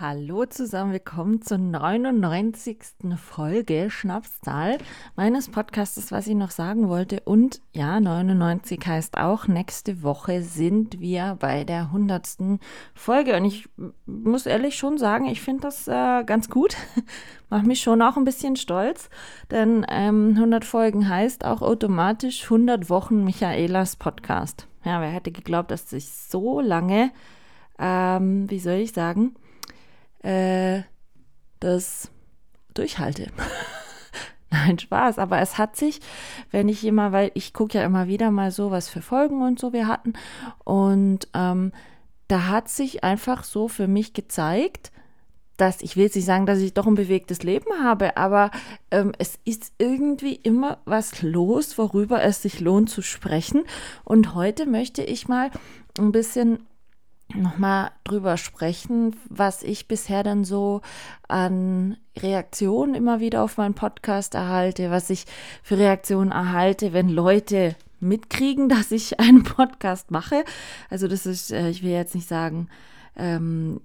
Hallo zusammen, willkommen zur 99. Folge Schnapszahl meines Podcasts, was ich noch sagen wollte. Und ja, 99 heißt auch, nächste Woche sind wir bei der 100. Folge. Und ich muss ehrlich schon sagen, ich finde das äh, ganz gut. Macht mich schon auch ein bisschen stolz, denn ähm, 100 Folgen heißt auch automatisch 100 Wochen Michaelas Podcast. Ja, wer hätte geglaubt, dass ich so lange, ähm, wie soll ich sagen, äh, das durchhalte. Nein, Spaß. Aber es hat sich, wenn ich immer, weil ich gucke ja immer wieder mal so, was für Folgen und so wir hatten. Und ähm, da hat sich einfach so für mich gezeigt, dass ich will jetzt nicht sagen, dass ich doch ein bewegtes Leben habe, aber ähm, es ist irgendwie immer was los, worüber es sich lohnt zu sprechen. Und heute möchte ich mal ein bisschen nochmal drüber sprechen, was ich bisher dann so an Reaktionen immer wieder auf meinen Podcast erhalte, was ich für Reaktionen erhalte, wenn Leute mitkriegen, dass ich einen Podcast mache. Also das ist, äh, ich will jetzt nicht sagen, ähm,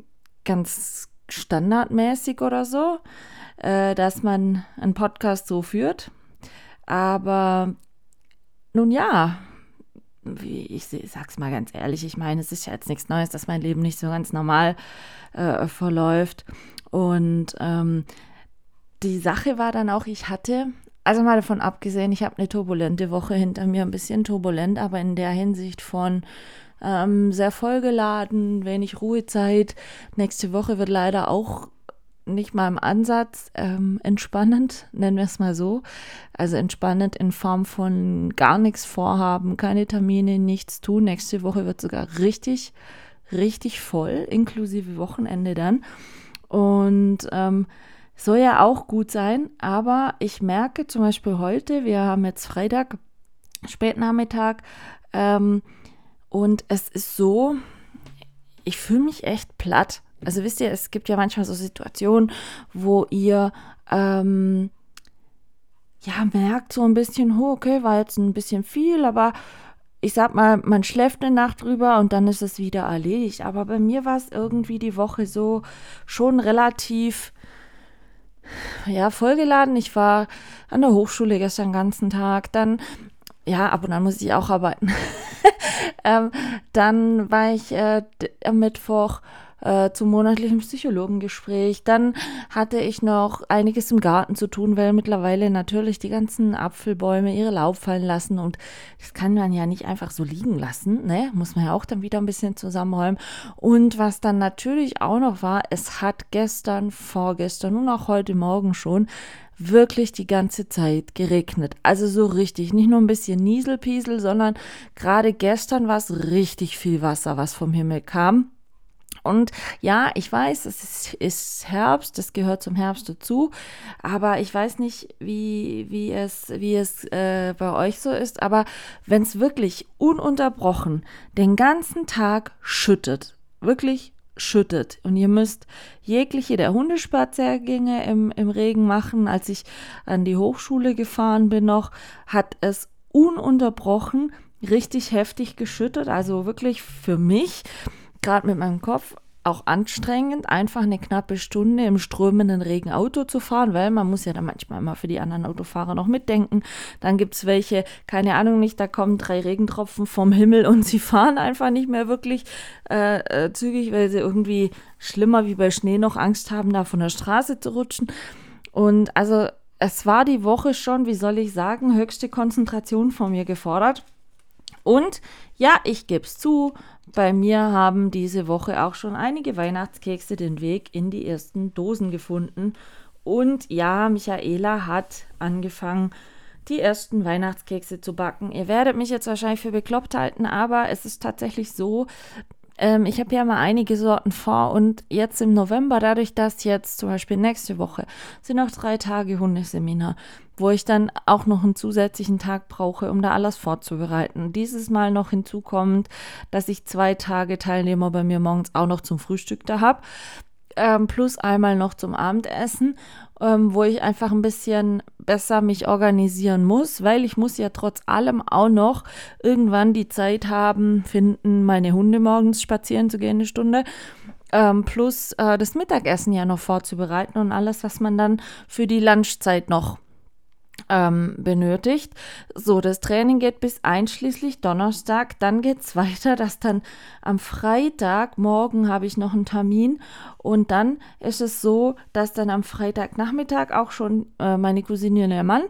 ganz standardmäßig oder so, äh, dass man einen Podcast so führt. Aber nun ja, wie ich sag's mal ganz ehrlich, ich meine, es ist ja jetzt nichts Neues, dass mein Leben nicht so ganz normal äh, verläuft. Und ähm, die Sache war dann auch, ich hatte, also mal davon abgesehen, ich habe eine turbulente Woche hinter mir, ein bisschen turbulent, aber in der Hinsicht von ähm, sehr vollgeladen, wenig Ruhezeit. Nächste Woche wird leider auch nicht mal im Ansatz ähm, entspannend, nennen wir es mal so. Also entspannend in Form von gar nichts vorhaben, keine Termine, nichts tun. Nächste Woche wird sogar richtig, richtig voll, inklusive Wochenende dann. Und ähm, soll ja auch gut sein, aber ich merke zum Beispiel heute, wir haben jetzt Freitag, Spätnachmittag, ähm, und es ist so, ich fühle mich echt platt. Also wisst ihr, es gibt ja manchmal so Situationen, wo ihr ähm, ja merkt so ein bisschen, oh, okay, war jetzt ein bisschen viel, aber ich sag mal, man schläft eine Nacht drüber und dann ist es wieder erledigt. Aber bei mir war es irgendwie die Woche so schon relativ ja, vollgeladen. Ich war an der Hochschule gestern den ganzen Tag. Dann, ja, ab und an muss ich auch arbeiten. ähm, dann war ich äh, am Mittwoch äh, zum monatlichen Psychologengespräch. Dann hatte ich noch einiges im Garten zu tun, weil mittlerweile natürlich die ganzen Apfelbäume ihre Laub fallen lassen und das kann man ja nicht einfach so liegen lassen, ne? Muss man ja auch dann wieder ein bisschen zusammenräumen. Und was dann natürlich auch noch war, es hat gestern, vorgestern und auch heute Morgen schon wirklich die ganze Zeit geregnet. Also so richtig, nicht nur ein bisschen Nieselpiesel, sondern gerade gestern war es richtig viel Wasser, was vom Himmel kam. Und ja, ich weiß, es ist, ist Herbst, das gehört zum Herbst dazu, aber ich weiß nicht, wie, wie es, wie es äh, bei euch so ist, aber wenn es wirklich ununterbrochen den ganzen Tag schüttet, wirklich schüttet und ihr müsst jegliche der Hundespaziergänge im, im Regen machen. Als ich an die Hochschule gefahren bin noch, hat es ununterbrochen richtig heftig geschüttet, also wirklich für mich gerade mit meinem Kopf auch anstrengend, einfach eine knappe Stunde im strömenden Regen Auto zu fahren, weil man muss ja dann manchmal immer für die anderen Autofahrer noch mitdenken. Dann gibt es welche, keine Ahnung nicht, da kommen drei Regentropfen vom Himmel und sie fahren einfach nicht mehr wirklich äh, äh, zügig, weil sie irgendwie schlimmer wie bei Schnee noch Angst haben, da von der Straße zu rutschen. Und also es war die Woche schon, wie soll ich sagen, höchste Konzentration von mir gefordert. Und ja, ich gebe es zu, bei mir haben diese Woche auch schon einige Weihnachtskekse den Weg in die ersten Dosen gefunden. Und ja, Michaela hat angefangen, die ersten Weihnachtskekse zu backen. Ihr werdet mich jetzt wahrscheinlich für bekloppt halten, aber es ist tatsächlich so, ähm, ich habe ja mal einige Sorten vor und jetzt im November, dadurch, dass jetzt zum Beispiel nächste Woche sind noch drei Tage Hundeseminar, wo ich dann auch noch einen zusätzlichen Tag brauche, um da alles vorzubereiten. Dieses Mal noch hinzukommt, dass ich zwei Tage Teilnehmer bei mir morgens auch noch zum Frühstück da habe ähm, plus einmal noch zum Abendessen, ähm, wo ich einfach ein bisschen besser mich organisieren muss, weil ich muss ja trotz allem auch noch irgendwann die Zeit haben, finden, meine Hunde morgens spazieren zu gehen, eine Stunde. Ähm, plus äh, das Mittagessen ja noch vorzubereiten und alles, was man dann für die Lunchzeit noch ähm, benötigt. So, das Training geht bis einschließlich Donnerstag. Dann geht es weiter, dass dann am Freitag, morgen habe ich noch einen Termin. Und dann ist es so, dass dann am Freitagnachmittag auch schon äh, meine Cousine und ihr Mann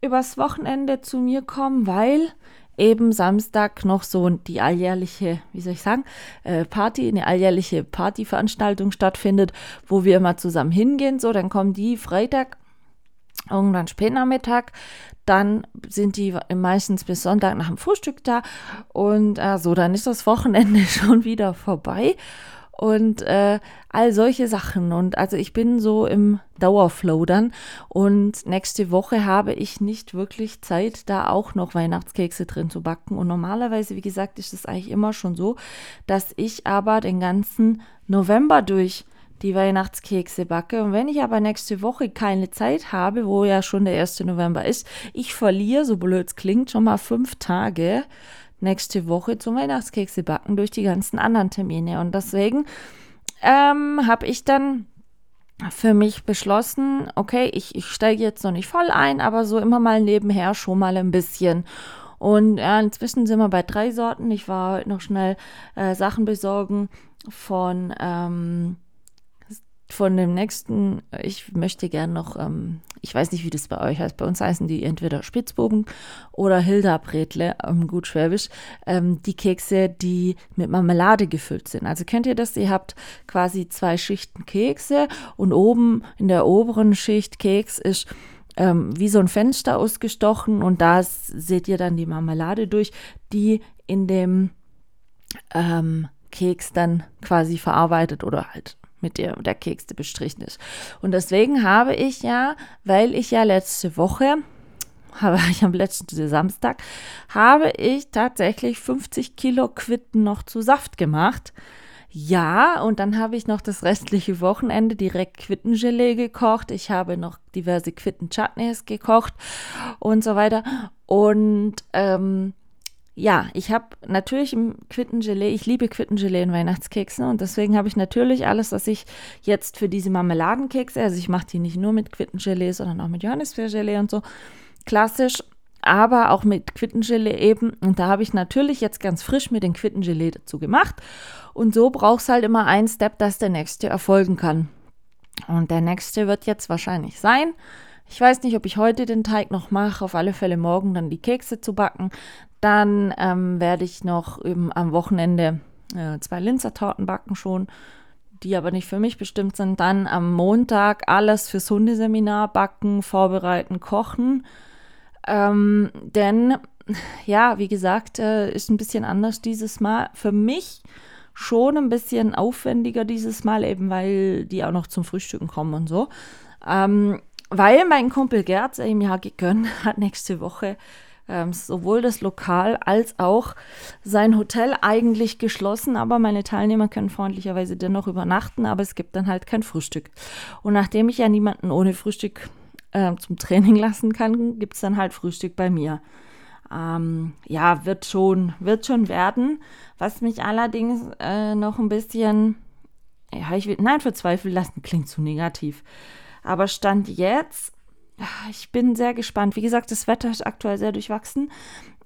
übers Wochenende zu mir kommen, weil eben Samstag noch so die alljährliche, wie soll ich sagen, äh, Party, eine alljährliche Partyveranstaltung stattfindet, wo wir immer zusammen hingehen. So, dann kommen die Freitag irgendwann Spätnachmittag. Dann sind die meistens bis Sonntag nach dem Frühstück da. Und äh, so, dann ist das Wochenende schon wieder vorbei. Und äh, all solche Sachen. Und also ich bin so im Dauerflow dann. Und nächste Woche habe ich nicht wirklich Zeit, da auch noch Weihnachtskekse drin zu backen. Und normalerweise, wie gesagt, ist es eigentlich immer schon so, dass ich aber den ganzen November durch die Weihnachtskekse backe. Und wenn ich aber nächste Woche keine Zeit habe, wo ja schon der 1. November ist, ich verliere, so blöd es klingt, schon mal fünf Tage nächste Woche zum Weihnachtskekse backen durch die ganzen anderen Termine. Und deswegen ähm, habe ich dann für mich beschlossen, okay, ich, ich steige jetzt noch nicht voll ein, aber so immer mal nebenher schon mal ein bisschen. Und ja, inzwischen sind wir bei drei Sorten. Ich war heute noch schnell äh, Sachen besorgen von ähm, von dem nächsten, ich möchte gern noch, ähm, ich weiß nicht, wie das bei euch heißt, bei uns heißen die entweder Spitzbogen oder Hilda Bretle, ähm, gut schwäbisch, ähm, die Kekse, die mit Marmelade gefüllt sind. Also kennt ihr das? Ihr habt quasi zwei Schichten Kekse und oben in der oberen Schicht Keks ist ähm, wie so ein Fenster ausgestochen und da seht ihr dann die Marmelade durch, die in dem ähm, Keks dann quasi verarbeitet oder halt mit der der Kekse bestrichen ist. Und deswegen habe ich ja, weil ich ja letzte Woche habe ich am letzten Samstag, habe ich tatsächlich 50 Kilo Quitten noch zu Saft gemacht. Ja, und dann habe ich noch das restliche Wochenende direkt Quittengelee gekocht. Ich habe noch diverse Quitten-Chutneys gekocht und so weiter. Und ähm, ja, ich habe natürlich im Quittengelee, ich liebe Quittengelee in Weihnachtskeksen und deswegen habe ich natürlich alles, was ich jetzt für diese Marmeladenkekse, also ich mache die nicht nur mit Quittengelee, sondern auch mit Johannisbeergelee und so, klassisch, aber auch mit Quittengelee eben. Und da habe ich natürlich jetzt ganz frisch mit dem Quittengelee dazu gemacht. Und so brauchst halt immer einen Step, dass der nächste erfolgen kann. Und der nächste wird jetzt wahrscheinlich sein, ich weiß nicht, ob ich heute den Teig noch mache, auf alle Fälle morgen dann die Kekse zu backen. Dann ähm, werde ich noch am Wochenende äh, zwei Linzertorten backen schon, die aber nicht für mich bestimmt sind. Dann am Montag alles fürs Hundeseminar backen, vorbereiten, kochen. Ähm, denn, ja, wie gesagt, äh, ist ein bisschen anders dieses Mal. Für mich schon ein bisschen aufwendiger dieses Mal, eben weil die auch noch zum Frühstücken kommen und so. Ähm, weil mein Kumpel Gerd, der ihm ja gegönnt hat, nächste Woche ähm, sowohl das Lokal als auch sein Hotel eigentlich geschlossen, aber meine Teilnehmer können freundlicherweise dennoch übernachten, aber es gibt dann halt kein Frühstück. Und nachdem ich ja niemanden ohne Frühstück äh, zum Training lassen kann, gibt es dann halt Frühstück bei mir. Ähm, ja, wird schon, wird schon werden. Was mich allerdings äh, noch ein bisschen, ja, ich will, nein, verzweifeln lassen, klingt zu negativ. Aber Stand jetzt ich bin sehr gespannt. Wie gesagt, das Wetter ist aktuell sehr durchwachsen.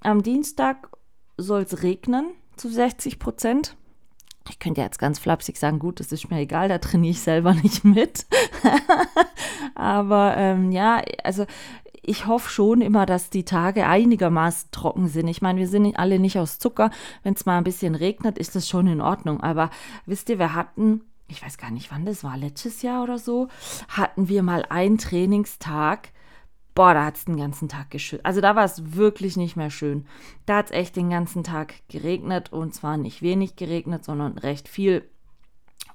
Am Dienstag soll es regnen zu 60 Prozent. Ich könnte jetzt ganz flapsig sagen, gut, das ist mir egal, da trainiere ich selber nicht mit. Aber ähm, ja, also ich hoffe schon immer, dass die Tage einigermaßen trocken sind. Ich meine, wir sind alle nicht aus Zucker. Wenn es mal ein bisschen regnet, ist das schon in Ordnung. Aber wisst ihr, wir hatten ich weiß gar nicht, wann das war, letztes Jahr oder so, hatten wir mal einen Trainingstag. boah, da hat es den ganzen Tag geschüttet. Also da war es wirklich nicht mehr schön. Da hat es echt den ganzen Tag geregnet und zwar nicht wenig geregnet, sondern recht viel.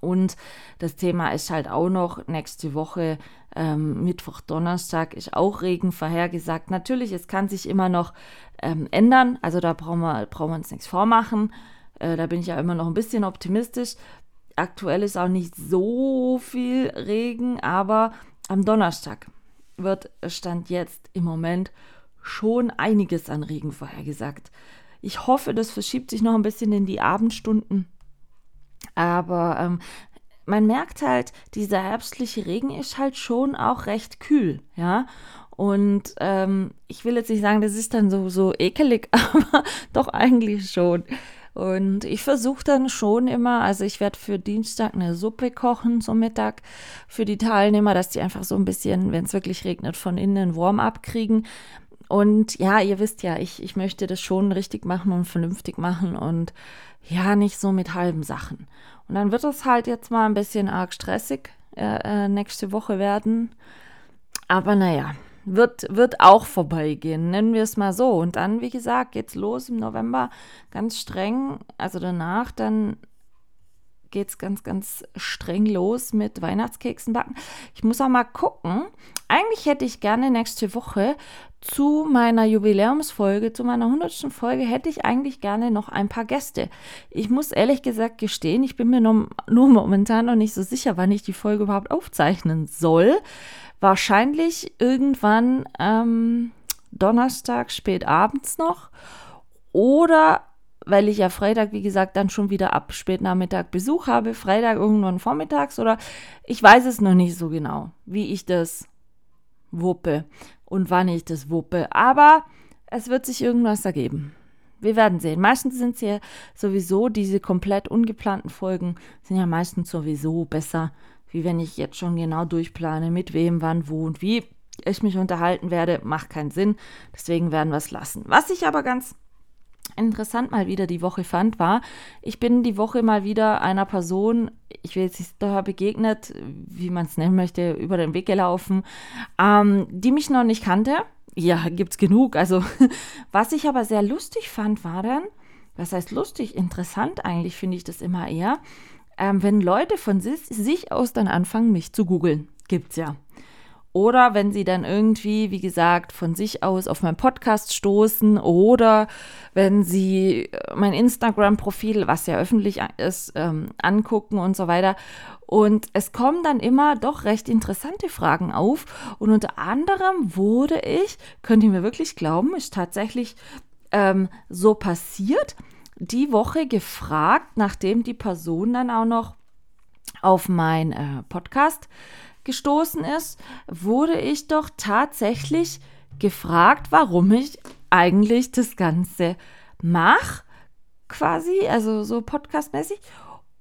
Und das Thema ist halt auch noch nächste Woche, ähm, Mittwoch, Donnerstag, ist auch Regen vorhergesagt. Natürlich, es kann sich immer noch ähm, ändern, also da brauchen wir, brauchen wir uns nichts vormachen. Äh, da bin ich ja immer noch ein bisschen optimistisch. Aktuell ist auch nicht so viel Regen, aber am Donnerstag wird Stand jetzt im Moment schon einiges an Regen vorhergesagt. Ich hoffe, das verschiebt sich noch ein bisschen in die Abendstunden. Aber ähm, man merkt halt, dieser herbstliche Regen ist halt schon auch recht kühl, ja. Und ähm, ich will jetzt nicht sagen, das ist dann so, so ekelig, aber doch eigentlich schon. Und ich versuche dann schon immer, also ich werde für Dienstag eine Suppe kochen zum Mittag für die Teilnehmer, dass die einfach so ein bisschen, wenn es wirklich regnet, von innen Warm-up kriegen. Und ja, ihr wisst ja, ich, ich möchte das schon richtig machen und vernünftig machen und ja, nicht so mit halben Sachen. Und dann wird es halt jetzt mal ein bisschen arg stressig äh, äh, nächste Woche werden. Aber naja, wird, wird auch vorbeigehen, nennen wir es mal so. Und dann, wie gesagt, geht's los im November ganz streng. Also danach dann geht es ganz, ganz streng los mit Weihnachtskeksen backen. Ich muss auch mal gucken. Eigentlich hätte ich gerne nächste Woche zu meiner Jubiläumsfolge, zu meiner 100. Folge, hätte ich eigentlich gerne noch ein paar Gäste. Ich muss ehrlich gesagt gestehen, ich bin mir nur, nur momentan noch nicht so sicher, wann ich die Folge überhaupt aufzeichnen soll. Wahrscheinlich irgendwann ähm, Donnerstag spät abends noch oder weil ich ja Freitag, wie gesagt, dann schon wieder ab spätnachmittag Besuch habe, Freitag irgendwann vormittags oder ich weiß es noch nicht so genau, wie ich das wuppe und wann ich das wuppe. Aber es wird sich irgendwas ergeben. Wir werden sehen. Meistens sind es ja sowieso diese komplett ungeplanten Folgen, sind ja meistens sowieso besser, wie wenn ich jetzt schon genau durchplane, mit wem, wann, wo und wie ich mich unterhalten werde. Macht keinen Sinn. Deswegen werden wir es lassen. Was ich aber ganz interessant mal wieder die Woche fand, war, ich bin die Woche mal wieder einer Person, ich will jetzt nicht da begegnet, wie man es nennen möchte, über den Weg gelaufen, ähm, die mich noch nicht kannte. Ja, gibt's genug. Also, was ich aber sehr lustig fand, war dann, was heißt lustig, interessant eigentlich finde ich das immer eher, ähm, wenn Leute von sich, aus dann anfangen, mich zu googeln. Gibt's ja. Oder wenn sie dann irgendwie, wie gesagt, von sich aus auf meinen Podcast stoßen oder wenn sie äh, mein Instagram-Profil, was ja öffentlich ist, ähm, angucken und so weiter. Und es kommen dann immer doch recht interessante Fragen auf. Und unter anderem wurde ich, könnt ihr mir wirklich glauben, ist tatsächlich ähm, so passiert, die Woche gefragt, nachdem die Person dann auch noch auf mein äh, Podcast gestoßen ist, wurde ich doch tatsächlich gefragt, warum ich eigentlich das Ganze mache, quasi, also so podcastmäßig.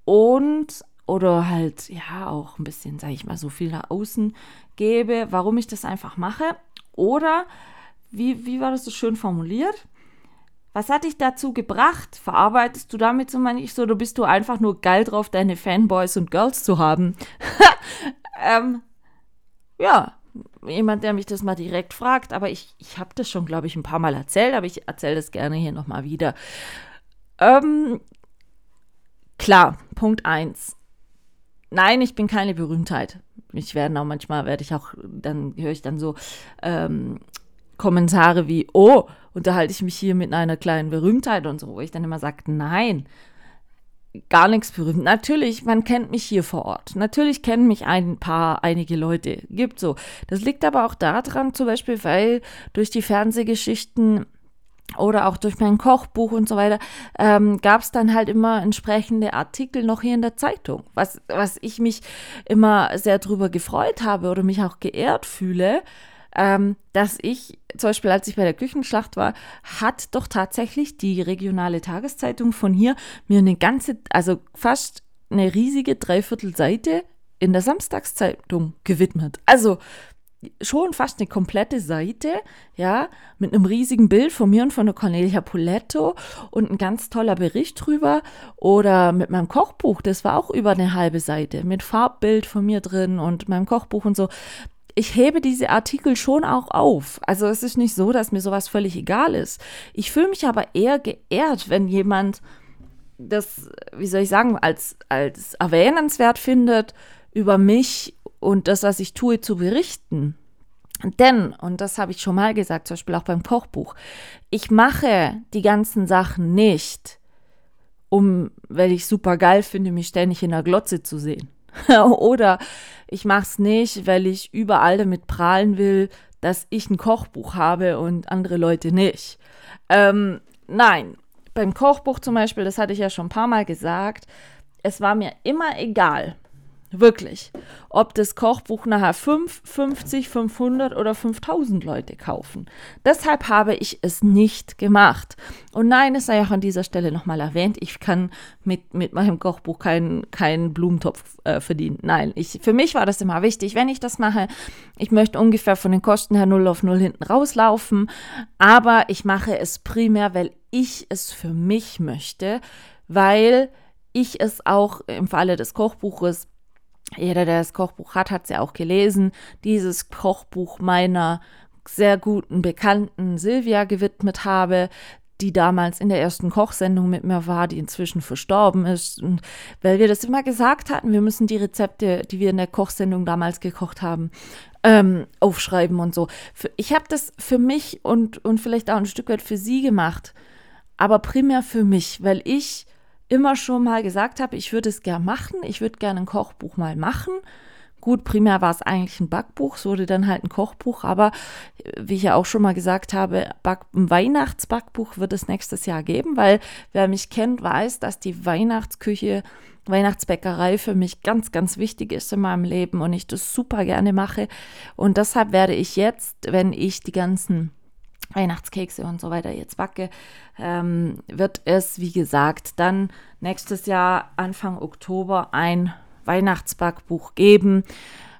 Und oder halt, ja, auch ein bisschen, sage ich mal, so viel nach außen gebe, warum ich das einfach mache. Oder, wie, wie war das so schön formuliert? Was hat dich dazu gebracht? Verarbeitest du damit so manchmal so, oder bist du einfach nur geil drauf, deine Fanboys und Girls zu haben? ähm, ja, jemand, der mich das mal direkt fragt, aber ich, ich habe das schon, glaube ich, ein paar Mal erzählt, aber ich erzähle das gerne hier nochmal wieder. Ähm, klar, Punkt 1. Nein, ich bin keine Berühmtheit. Ich werde auch manchmal, werde ich auch, dann höre ich dann so ähm, Kommentare wie, oh, unterhalte ich mich hier mit einer kleinen Berühmtheit und so, wo ich dann immer sage, nein, gar nichts berühmt. Natürlich, man kennt mich hier vor Ort. Natürlich kennen mich ein paar, einige Leute. Gibt so. Das liegt aber auch daran, zum Beispiel, weil durch die Fernsehgeschichten oder auch durch mein Kochbuch und so weiter, ähm, gab es dann halt immer entsprechende Artikel noch hier in der Zeitung, was, was ich mich immer sehr drüber gefreut habe oder mich auch geehrt fühle, ähm, dass ich, zum Beispiel als ich bei der Küchenschlacht war, hat doch tatsächlich die regionale Tageszeitung von hier mir eine ganze, also fast eine riesige Dreiviertelseite in der Samstagszeitung gewidmet. Also schon fast eine komplette Seite, ja, mit einem riesigen Bild von mir und von der Cornelia Poletto und ein ganz toller Bericht drüber. Oder mit meinem Kochbuch, das war auch über eine halbe Seite, mit Farbbild von mir drin und meinem Kochbuch und so ich hebe diese Artikel schon auch auf. Also es ist nicht so, dass mir sowas völlig egal ist. Ich fühle mich aber eher geehrt, wenn jemand das, wie soll ich sagen, als, als erwähnenswert findet, über mich und das, was ich tue, zu berichten. Denn, und das habe ich schon mal gesagt, zum Beispiel auch beim Kochbuch, ich mache die ganzen Sachen nicht, um, weil ich super geil finde, mich ständig in der Glotze zu sehen. Oder ich mache es nicht, weil ich überall damit prahlen will, dass ich ein Kochbuch habe und andere Leute nicht. Ähm, nein, beim Kochbuch zum Beispiel, das hatte ich ja schon ein paar Mal gesagt, es war mir immer egal, Wirklich. Ob das Kochbuch nachher 5, 50, 500 oder 5000 Leute kaufen. Deshalb habe ich es nicht gemacht. Und nein, es sei auch an dieser Stelle nochmal erwähnt, ich kann mit, mit meinem Kochbuch keinen kein Blumentopf äh, verdienen. Nein, ich, für mich war das immer wichtig, wenn ich das mache. Ich möchte ungefähr von den Kosten her 0 auf 0 hinten rauslaufen. Aber ich mache es primär, weil ich es für mich möchte, weil ich es auch im Falle des Kochbuches jeder, der das Kochbuch hat, hat es ja auch gelesen. Dieses Kochbuch meiner sehr guten Bekannten Silvia gewidmet habe, die damals in der ersten Kochsendung mit mir war, die inzwischen verstorben ist. Und weil wir das immer gesagt hatten, wir müssen die Rezepte, die wir in der Kochsendung damals gekocht haben, ähm, aufschreiben und so. Ich habe das für mich und, und vielleicht auch ein Stück weit für sie gemacht, aber primär für mich, weil ich immer schon mal gesagt habe, ich würde es gern machen, ich würde gerne ein Kochbuch mal machen. Gut, primär war es eigentlich ein Backbuch, es wurde dann halt ein Kochbuch, aber äh, wie ich ja auch schon mal gesagt habe, Back ein Weihnachtsbackbuch wird es nächstes Jahr geben, weil wer mich kennt, weiß, dass die Weihnachtsküche, Weihnachtsbäckerei für mich ganz, ganz wichtig ist in meinem Leben und ich das super gerne mache. Und deshalb werde ich jetzt, wenn ich die ganzen Weihnachtskekse und so weiter jetzt backe, ähm, wird es, wie gesagt, dann nächstes Jahr Anfang Oktober ein Weihnachtsbackbuch geben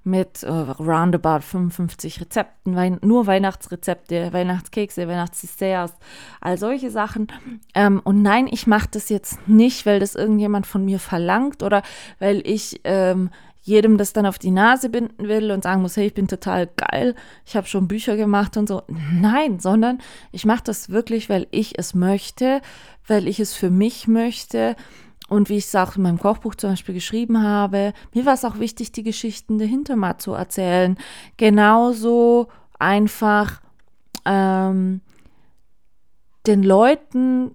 mit äh, roundabout 55 Rezepten, Wein nur Weihnachtsrezepte, Weihnachtskekse, Weihnachtsdesserts, all solche Sachen. Ähm, und nein, ich mache das jetzt nicht, weil das irgendjemand von mir verlangt oder weil ich ähm, jedem das dann auf die Nase binden will und sagen muss, hey, ich bin total geil, ich habe schon Bücher gemacht und so. Nein, sondern ich mache das wirklich, weil ich es möchte, weil ich es für mich möchte. Und wie ich es auch in meinem Kochbuch zum Beispiel geschrieben habe, mir war es auch wichtig, die Geschichten dahinter mal zu erzählen. Genauso einfach ähm, den Leuten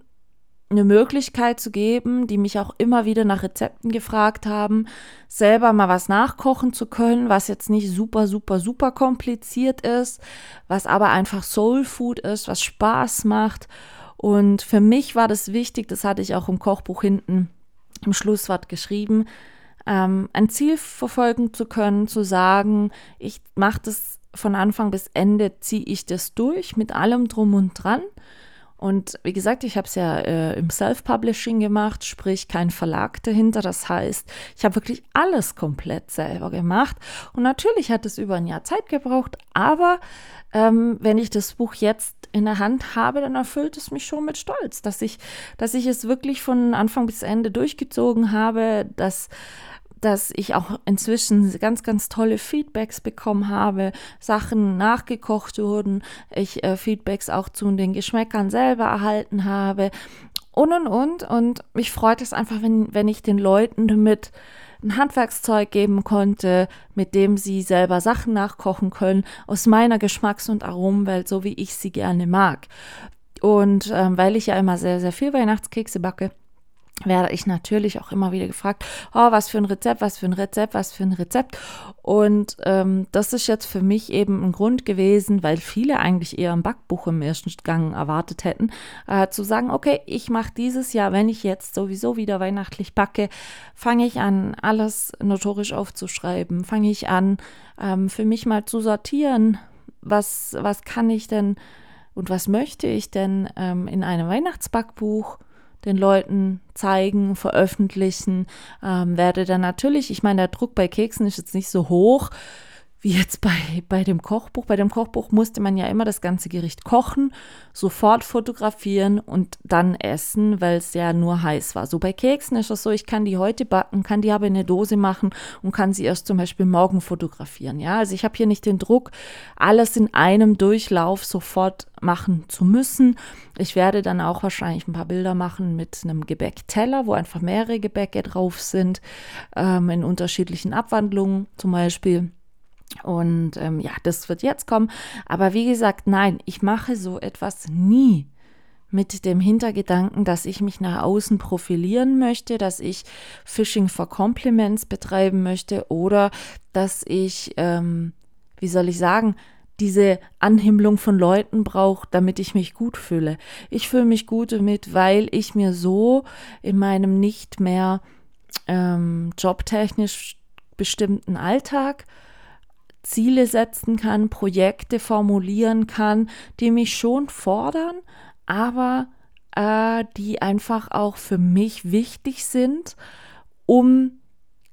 eine Möglichkeit zu geben, die mich auch immer wieder nach Rezepten gefragt haben, selber mal was nachkochen zu können, was jetzt nicht super, super, super kompliziert ist, was aber einfach Soul Food ist, was Spaß macht. Und für mich war das wichtig, das hatte ich auch im Kochbuch hinten im Schlusswort geschrieben, ähm, ein Ziel verfolgen zu können, zu sagen, ich mache das von Anfang bis Ende, ziehe ich das durch mit allem drum und dran. Und wie gesagt, ich habe es ja äh, im Self-Publishing gemacht, sprich kein Verlag dahinter. Das heißt, ich habe wirklich alles komplett selber gemacht. Und natürlich hat es über ein Jahr Zeit gebraucht, aber ähm, wenn ich das Buch jetzt in der Hand habe, dann erfüllt es mich schon mit Stolz, dass ich, dass ich es wirklich von Anfang bis Ende durchgezogen habe, dass dass ich auch inzwischen ganz, ganz tolle Feedbacks bekommen habe, Sachen nachgekocht wurden, ich äh, Feedbacks auch zu den Geschmäckern selber erhalten habe und und und. Und mich freut es einfach, wenn, wenn ich den Leuten damit ein Handwerkszeug geben konnte, mit dem sie selber Sachen nachkochen können, aus meiner Geschmacks- und Aromenwelt, so wie ich sie gerne mag. Und ähm, weil ich ja immer sehr, sehr viel Weihnachtskekse backe, werde ich natürlich auch immer wieder gefragt, oh, was für ein Rezept, was für ein Rezept, was für ein Rezept. Und ähm, das ist jetzt für mich eben ein Grund gewesen, weil viele eigentlich eher ein Backbuch im ersten Gang erwartet hätten, äh, zu sagen, okay, ich mache dieses Jahr, wenn ich jetzt sowieso wieder weihnachtlich backe, fange ich an, alles notorisch aufzuschreiben, fange ich an, ähm, für mich mal zu sortieren, was, was kann ich denn und was möchte ich denn ähm, in einem Weihnachtsbackbuch den Leuten zeigen, veröffentlichen. Ähm, werde dann natürlich, ich meine, der Druck bei Keksen ist jetzt nicht so hoch. Wie jetzt bei, bei dem Kochbuch. Bei dem Kochbuch musste man ja immer das ganze Gericht kochen, sofort fotografieren und dann essen, weil es ja nur heiß war. So bei Keksen ist es so, ich kann die heute backen, kann die aber in eine Dose machen und kann sie erst zum Beispiel morgen fotografieren. Ja, also ich habe hier nicht den Druck, alles in einem Durchlauf sofort machen zu müssen. Ich werde dann auch wahrscheinlich ein paar Bilder machen mit einem Gebäckteller, wo einfach mehrere Gebäcke drauf sind, ähm, in unterschiedlichen Abwandlungen zum Beispiel. Und ähm, ja, das wird jetzt kommen. Aber wie gesagt, nein, ich mache so etwas nie mit dem Hintergedanken, dass ich mich nach außen profilieren möchte, dass ich Phishing for Compliments betreiben möchte oder dass ich, ähm, wie soll ich sagen, diese Anhimmlung von Leuten brauche, damit ich mich gut fühle. Ich fühle mich gut damit, weil ich mir so in meinem nicht mehr ähm, jobtechnisch bestimmten Alltag Ziele setzen kann, Projekte formulieren kann, die mich schon fordern, aber äh, die einfach auch für mich wichtig sind, um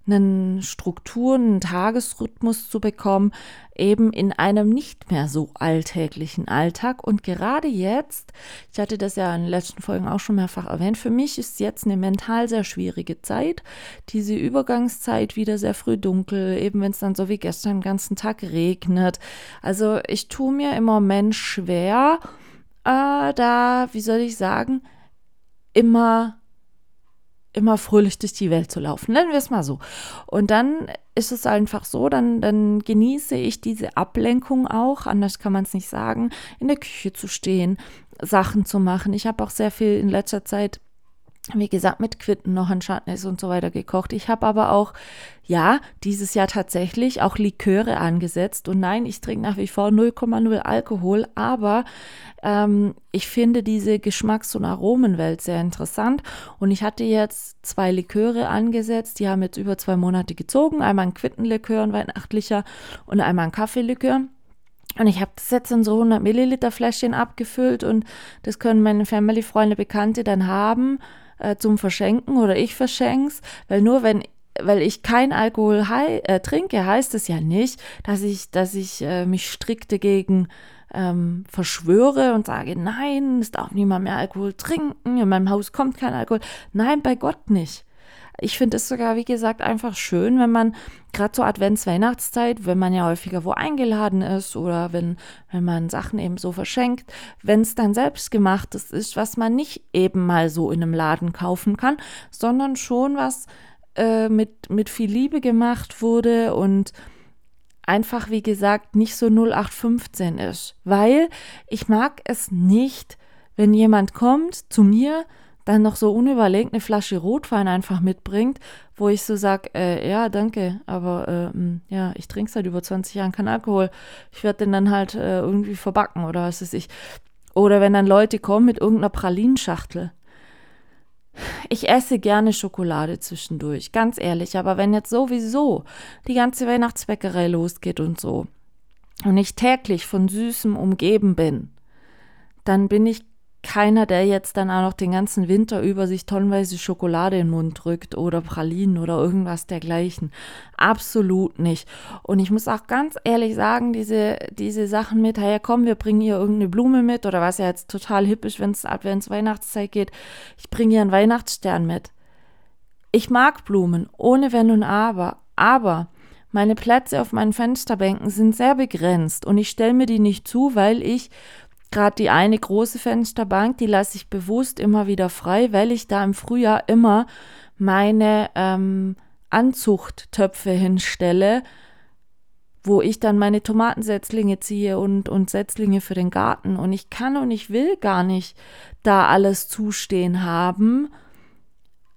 einen Struktur, einen Tagesrhythmus zu bekommen, eben in einem nicht mehr so alltäglichen Alltag. Und gerade jetzt, ich hatte das ja in den letzten Folgen auch schon mehrfach erwähnt, für mich ist jetzt eine mental sehr schwierige Zeit. Diese Übergangszeit wieder sehr früh dunkel, eben wenn es dann so wie gestern den ganzen Tag regnet. Also ich tue mir im Moment schwer, äh, da, wie soll ich sagen, immer immer fröhlich durch die Welt zu laufen. Nennen wir es mal so. Und dann ist es einfach so, dann, dann genieße ich diese Ablenkung auch, anders kann man es nicht sagen, in der Küche zu stehen, Sachen zu machen. Ich habe auch sehr viel in letzter Zeit wie gesagt, mit Quitten noch ein Chutneys und so weiter gekocht. Ich habe aber auch, ja, dieses Jahr tatsächlich auch Liköre angesetzt. Und nein, ich trinke nach wie vor 0,0 Alkohol, aber ähm, ich finde diese Geschmacks- und Aromenwelt sehr interessant. Und ich hatte jetzt zwei Liköre angesetzt, die haben jetzt über zwei Monate gezogen. Einmal ein Quittenlikör, ein weihnachtlicher und einmal ein Kaffeelikör. Und ich habe das jetzt in so 100 Milliliter Fläschchen abgefüllt und das können meine Family, Freunde, Bekannte dann haben äh, zum Verschenken oder ich verschenk's, weil nur wenn weil ich kein Alkohol hei äh, trinke, heißt es ja nicht, dass ich, dass ich äh, mich strikt dagegen ähm, verschwöre und sage, nein, es darf niemand mehr Alkohol trinken, in meinem Haus kommt kein Alkohol. Nein, bei Gott nicht. Ich finde es sogar, wie gesagt, einfach schön, wenn man gerade zur Advents-Weihnachtszeit, wenn man ja häufiger wo eingeladen ist oder wenn, wenn man Sachen eben so verschenkt, wenn es dann selbstgemachtes ist, was man nicht eben mal so in einem Laden kaufen kann, sondern schon was äh, mit, mit viel Liebe gemacht wurde und einfach, wie gesagt, nicht so 0815 ist. Weil ich mag es nicht, wenn jemand kommt zu mir, dann noch so unüberlegt eine Flasche Rotwein einfach mitbringt, wo ich so sage, äh, ja, danke, aber äh, mm, ja, ich trinke seit über 20 Jahren keinen Alkohol. Ich werde den dann halt äh, irgendwie verbacken oder was weiß ich. Oder wenn dann Leute kommen mit irgendeiner Pralinschachtel. Ich esse gerne Schokolade zwischendurch, ganz ehrlich, aber wenn jetzt sowieso die ganze Weihnachtsbäckerei losgeht und so und ich täglich von Süßem umgeben bin, dann bin ich keiner, der jetzt dann auch noch den ganzen Winter über sich tonnenweise Schokolade in den Mund drückt oder Pralinen oder irgendwas dergleichen. Absolut nicht. Und ich muss auch ganz ehrlich sagen, diese, diese Sachen mit, hey, komm, wir bringen ihr irgendeine Blume mit oder was ja jetzt total hip wenn es Advents Weihnachtszeit geht, ich bringe ihr einen Weihnachtsstern mit. Ich mag Blumen, ohne Wenn und Aber, aber meine Plätze auf meinen Fensterbänken sind sehr begrenzt und ich stelle mir die nicht zu, weil ich gerade die eine große Fensterbank, die lasse ich bewusst immer wieder frei, weil ich da im Frühjahr immer meine ähm, Anzuchttöpfe hinstelle, wo ich dann meine Tomatensetzlinge ziehe und, und Setzlinge für den Garten. Und ich kann und ich will gar nicht da alles zustehen haben.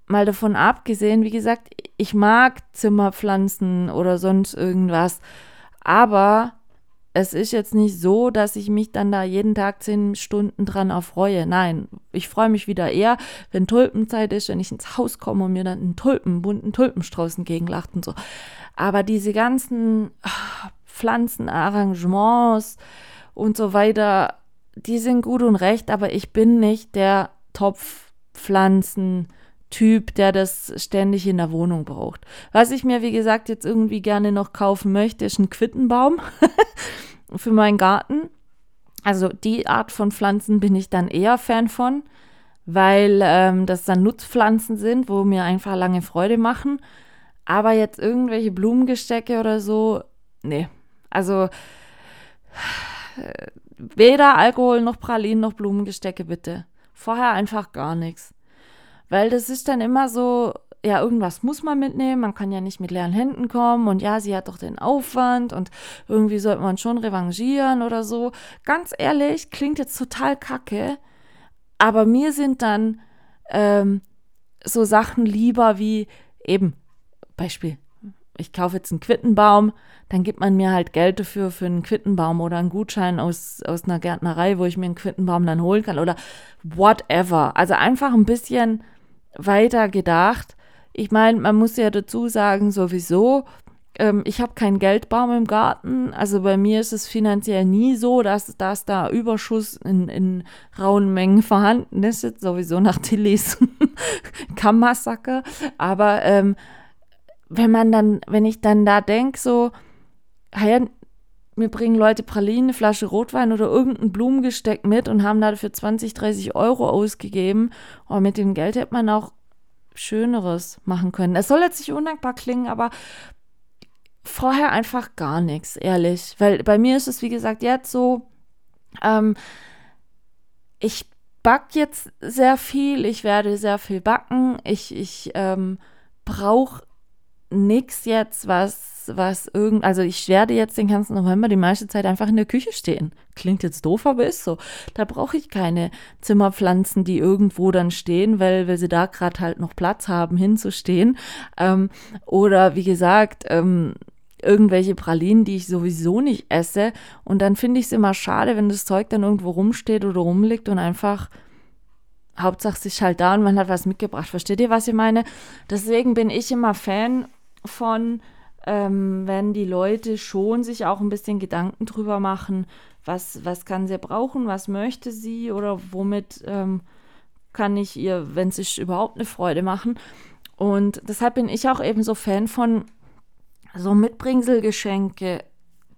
Mal davon abgesehen, wie gesagt, ich mag Zimmerpflanzen oder sonst irgendwas. Aber es ist jetzt nicht so, dass ich mich dann da jeden Tag zehn Stunden dran erfreue. Nein, ich freue mich wieder eher, wenn Tulpenzeit ist, wenn ich ins Haus komme und mir dann einen Tulpen, bunten Tulpenstrauß entgegenlacht und so. Aber diese ganzen ach, Pflanzenarrangements und so weiter, die sind gut und recht, aber ich bin nicht der Topfpflanzen Typ, der das ständig in der Wohnung braucht. Was ich mir, wie gesagt, jetzt irgendwie gerne noch kaufen möchte, ist ein Quittenbaum für meinen Garten. Also die Art von Pflanzen bin ich dann eher Fan von, weil ähm, das dann Nutzpflanzen sind, wo mir einfach lange Freude machen. Aber jetzt irgendwelche Blumengestecke oder so, nee. Also äh, weder Alkohol noch Pralinen noch Blumengestecke bitte. Vorher einfach gar nichts. Weil das ist dann immer so, ja, irgendwas muss man mitnehmen, man kann ja nicht mit leeren Händen kommen und ja, sie hat doch den Aufwand und irgendwie sollte man schon revanchieren oder so. Ganz ehrlich, klingt jetzt total kacke, aber mir sind dann ähm, so Sachen lieber wie eben, Beispiel, ich kaufe jetzt einen Quittenbaum, dann gibt man mir halt Geld dafür für einen Quittenbaum oder einen Gutschein aus, aus einer Gärtnerei, wo ich mir einen Quittenbaum dann holen kann oder whatever. Also einfach ein bisschen weiter gedacht. Ich meine, man muss ja dazu sagen, sowieso, ähm, ich habe keinen Geldbaum im Garten. Also bei mir ist es finanziell nie so, dass, dass da Überschuss in, in rauen Mengen vorhanden ist. Sowieso nach Tillys Kammassacker. Aber ähm, wenn man dann, wenn ich dann da denke, so, mir bringen Leute Pralinen, eine Flasche Rotwein oder irgendein Blumengesteck mit und haben dafür 20, 30 Euro ausgegeben. Und mit dem Geld hätte man auch Schöneres machen können. Es soll jetzt nicht undankbar klingen, aber vorher einfach gar nichts, ehrlich. Weil bei mir ist es, wie gesagt, jetzt so, ähm, ich back jetzt sehr viel, ich werde sehr viel backen, ich, ich ähm, brauche nichts jetzt, was, was irgend, also ich werde jetzt den ganzen November die meiste Zeit einfach in der Küche stehen. Klingt jetzt doof, aber ist so. Da brauche ich keine Zimmerpflanzen, die irgendwo dann stehen, weil, weil sie da gerade halt noch Platz haben, hinzustehen. Ähm, oder wie gesagt, ähm, irgendwelche Pralinen, die ich sowieso nicht esse. Und dann finde ich es immer schade, wenn das Zeug dann irgendwo rumsteht oder rumliegt und einfach Hauptsache sich halt da und man hat was mitgebracht. Versteht ihr, was ich meine? Deswegen bin ich immer Fan von, ähm, wenn die Leute schon sich auch ein bisschen Gedanken drüber machen, was, was kann sie brauchen, was möchte sie oder womit ähm, kann ich ihr, wenn sich überhaupt eine Freude machen. Und deshalb bin ich auch eben so Fan von so Mitbringselgeschenke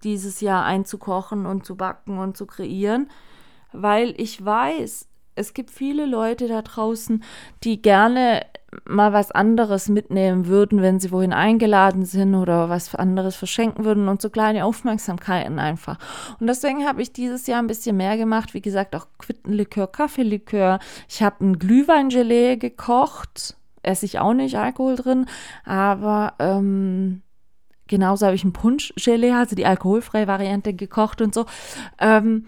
dieses Jahr einzukochen und zu backen und zu kreieren, weil ich weiß, es gibt viele Leute da draußen, die gerne mal was anderes mitnehmen würden, wenn sie wohin eingeladen sind oder was anderes verschenken würden und so kleine Aufmerksamkeiten einfach. Und deswegen habe ich dieses Jahr ein bisschen mehr gemacht. Wie gesagt, auch Quittenlikör, Kaffeelikör. Ich habe ein Glühweingelee gekocht. Esse ich auch nicht Alkohol drin, aber ähm, genauso habe ich ein Punschgelee, also die alkoholfreie Variante gekocht und so. Ähm,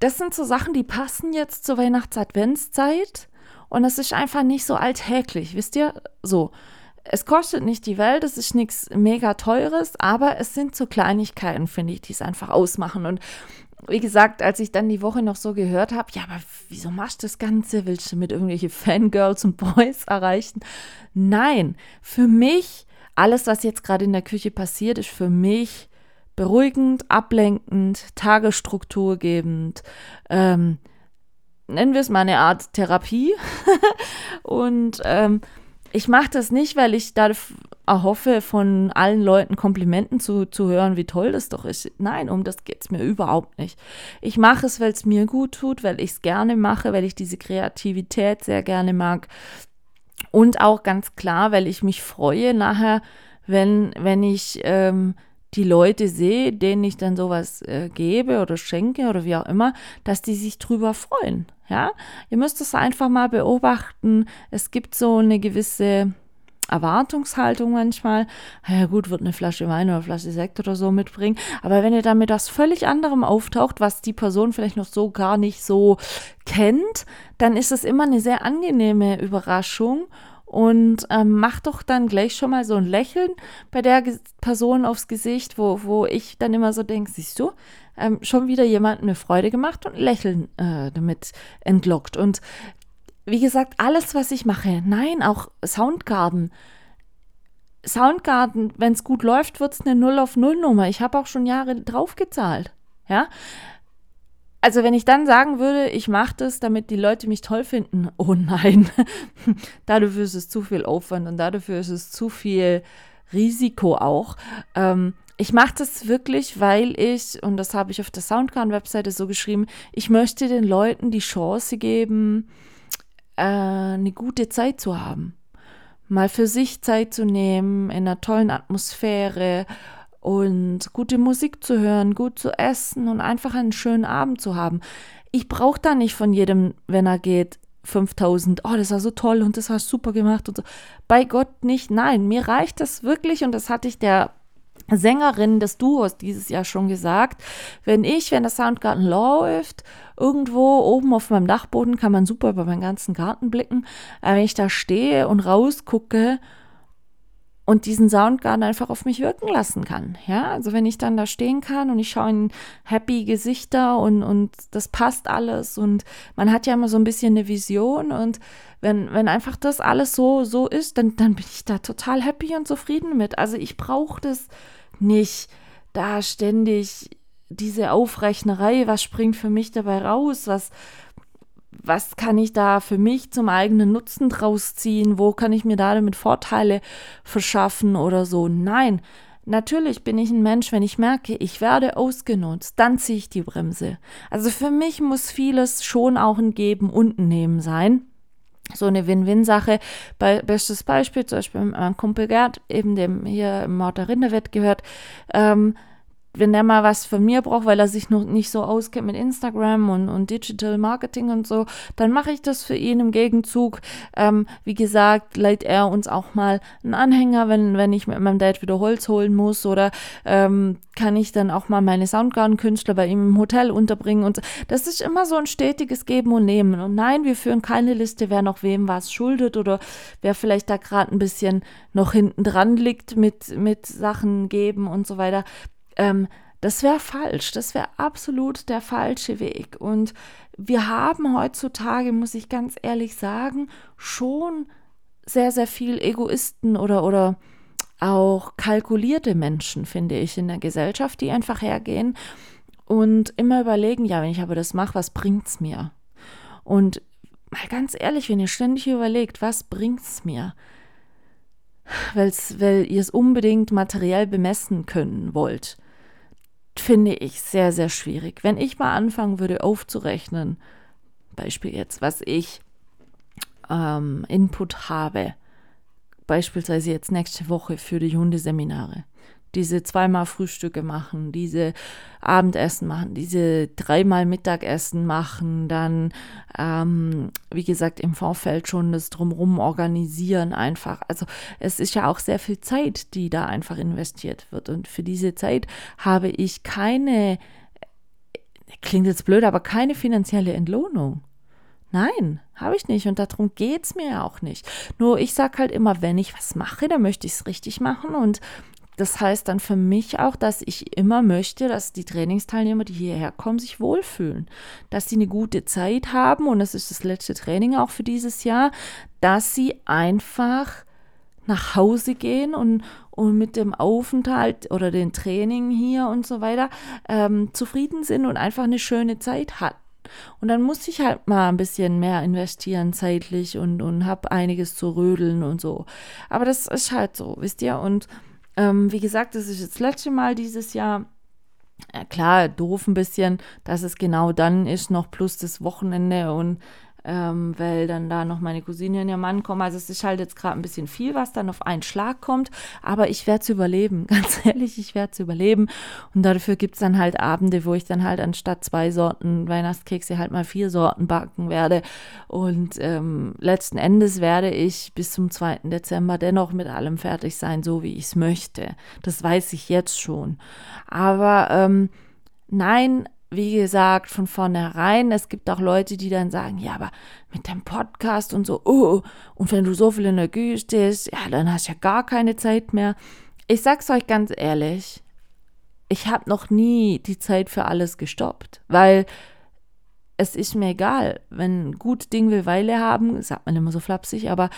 das sind so Sachen, die passen jetzt zur Weihnachts-Adventszeit und es ist einfach nicht so alltäglich, wisst ihr? So. Es kostet nicht die Welt, es ist nichts mega teures, aber es sind so Kleinigkeiten, finde ich, die es einfach ausmachen. Und wie gesagt, als ich dann die Woche noch so gehört habe, ja, aber wieso machst du das Ganze? Willst du mit irgendwelche Fangirls und Boys erreichen? Nein, für mich, alles, was jetzt gerade in der Küche passiert, ist für mich beruhigend, ablenkend, tagesstrukturgebend, ähm, nennen wir es mal eine Art Therapie. und ähm, ich mache das nicht, weil ich da erhoffe, von allen Leuten Komplimenten zu, zu hören, wie toll das doch ist. Nein, um das geht es mir überhaupt nicht. Ich mache es, weil es mir gut tut, weil ich es gerne mache, weil ich diese Kreativität sehr gerne mag. Und auch ganz klar, weil ich mich freue nachher, wenn, wenn ich ähm, die Leute sehe, denen ich dann sowas äh, gebe oder schenke oder wie auch immer, dass die sich drüber freuen. Ja, ihr müsst es einfach mal beobachten. Es gibt so eine gewisse Erwartungshaltung manchmal. Ja gut, wird eine Flasche Wein oder Flasche Sekt oder so mitbringen. Aber wenn ihr damit was völlig anderem auftaucht, was die Person vielleicht noch so gar nicht so kennt, dann ist es immer eine sehr angenehme Überraschung und ähm, mach doch dann gleich schon mal so ein Lächeln bei der Ge Person aufs Gesicht, wo, wo ich dann immer so denke, siehst du, ähm, schon wieder jemand eine Freude gemacht und Lächeln äh, damit entlockt. Und wie gesagt, alles, was ich mache, nein, auch Soundgarden. Soundgarden, wenn es gut läuft, wird es eine 0 auf 0 Nummer. Ich habe auch schon Jahre drauf gezahlt. Ja. Also wenn ich dann sagen würde, ich mache das, damit die Leute mich toll finden, oh nein, dafür ist es zu viel Aufwand und dafür ist es zu viel Risiko auch. Ähm, ich mache das wirklich, weil ich, und das habe ich auf der Soundgarden-Webseite so geschrieben, ich möchte den Leuten die Chance geben, äh, eine gute Zeit zu haben. Mal für sich Zeit zu nehmen, in einer tollen Atmosphäre und gute Musik zu hören, gut zu essen und einfach einen schönen Abend zu haben. Ich brauche da nicht von jedem, wenn er geht, 5000, oh, das war so toll und das hast super gemacht und so. Bei Gott nicht, nein, mir reicht das wirklich und das hatte ich der Sängerin des Duos dieses Jahr schon gesagt. Wenn ich, wenn das Soundgarten läuft, irgendwo oben auf meinem Dachboden kann man super über meinen ganzen Garten blicken, wenn ich da stehe und rausgucke und diesen Soundgarden einfach auf mich wirken lassen kann. Ja, also wenn ich dann da stehen kann und ich schaue in happy Gesichter und, und das passt alles und man hat ja immer so ein bisschen eine Vision und wenn, wenn einfach das alles so, so ist, dann, dann bin ich da total happy und zufrieden mit. Also ich brauche das nicht da ständig diese Aufrechnerei, was springt für mich dabei raus, was, was kann ich da für mich zum eigenen Nutzen draus ziehen? Wo kann ich mir da damit Vorteile verschaffen oder so? Nein, natürlich bin ich ein Mensch, wenn ich merke, ich werde ausgenutzt, dann ziehe ich die Bremse. Also für mich muss vieles schon auch ein Geben und ein Nehmen sein. So eine Win-Win-Sache. Be bestes Beispiel, zum Beispiel mein Kumpel Gerd, eben dem hier im Rinderwett gehört, ähm, wenn der mal was von mir braucht, weil er sich noch nicht so auskennt mit Instagram und, und Digital Marketing und so, dann mache ich das für ihn im Gegenzug. Ähm, wie gesagt, leiht er uns auch mal einen Anhänger, wenn, wenn ich mit meinem Dad wieder Holz holen muss oder ähm, kann ich dann auch mal meine Soundgarden-Künstler bei ihm im Hotel unterbringen und das ist immer so ein stetiges Geben und Nehmen. Und nein, wir führen keine Liste, wer noch wem was schuldet oder wer vielleicht da gerade ein bisschen noch hinten dran liegt mit, mit Sachen geben und so weiter. Ähm, das wäre falsch, das wäre absolut der falsche Weg. Und wir haben heutzutage, muss ich ganz ehrlich sagen, schon sehr, sehr viel Egoisten oder, oder auch kalkulierte Menschen, finde ich, in der Gesellschaft, die einfach hergehen und immer überlegen, ja, wenn ich aber das mache, was bringt es mir? Und mal ganz ehrlich, wenn ihr ständig überlegt, was bringt es mir? Weil's, weil ihr es unbedingt materiell bemessen können wollt, finde ich sehr, sehr schwierig. Wenn ich mal anfangen würde aufzurechnen, Beispiel jetzt, was ich ähm, Input habe, beispielsweise jetzt nächste Woche für die Hundeseminare, diese zweimal Frühstücke machen, diese Abendessen machen, diese dreimal Mittagessen machen, dann, ähm, wie gesagt, im Vorfeld schon das drumherum organisieren einfach. Also es ist ja auch sehr viel Zeit, die da einfach investiert wird. Und für diese Zeit habe ich keine, klingt jetzt blöd, aber keine finanzielle Entlohnung. Nein, habe ich nicht und darum geht es mir ja auch nicht. Nur ich sage halt immer, wenn ich was mache, dann möchte ich es richtig machen und das heißt dann für mich auch, dass ich immer möchte, dass die Trainingsteilnehmer, die hierher kommen, sich wohlfühlen, dass sie eine gute Zeit haben und das ist das letzte Training auch für dieses Jahr, dass sie einfach nach Hause gehen und, und mit dem Aufenthalt oder dem Training hier und so weiter ähm, zufrieden sind und einfach eine schöne Zeit hatten. Und dann muss ich halt mal ein bisschen mehr investieren zeitlich und, und habe einiges zu rödeln und so. Aber das ist halt so, wisst ihr? Und ähm, wie gesagt, das ist das letzte Mal dieses Jahr. Ja, klar, doof ein bisschen, dass es genau dann ist, noch plus das Wochenende und ähm, weil dann da noch meine Cousine und ihr Mann kommen. Also es ist halt jetzt gerade ein bisschen viel, was dann auf einen Schlag kommt, aber ich werde es überleben, ganz ehrlich, ich werde es überleben und dafür gibt es dann halt Abende, wo ich dann halt anstatt zwei Sorten Weihnachtskekse halt mal vier Sorten backen werde und ähm, letzten Endes werde ich bis zum 2. Dezember dennoch mit allem fertig sein, so wie ich es möchte. Das weiß ich jetzt schon. Aber ähm, nein, wie gesagt, von vornherein, es gibt auch Leute, die dann sagen, ja, aber mit dem Podcast und so, oh, und wenn du so viel Energie stehst, ja, dann hast du ja gar keine Zeit mehr. Ich sag's euch ganz ehrlich, ich habe noch nie die Zeit für alles gestoppt, weil es ist mir egal, wenn gut Ding will Weile haben, sagt man immer so flapsig, aber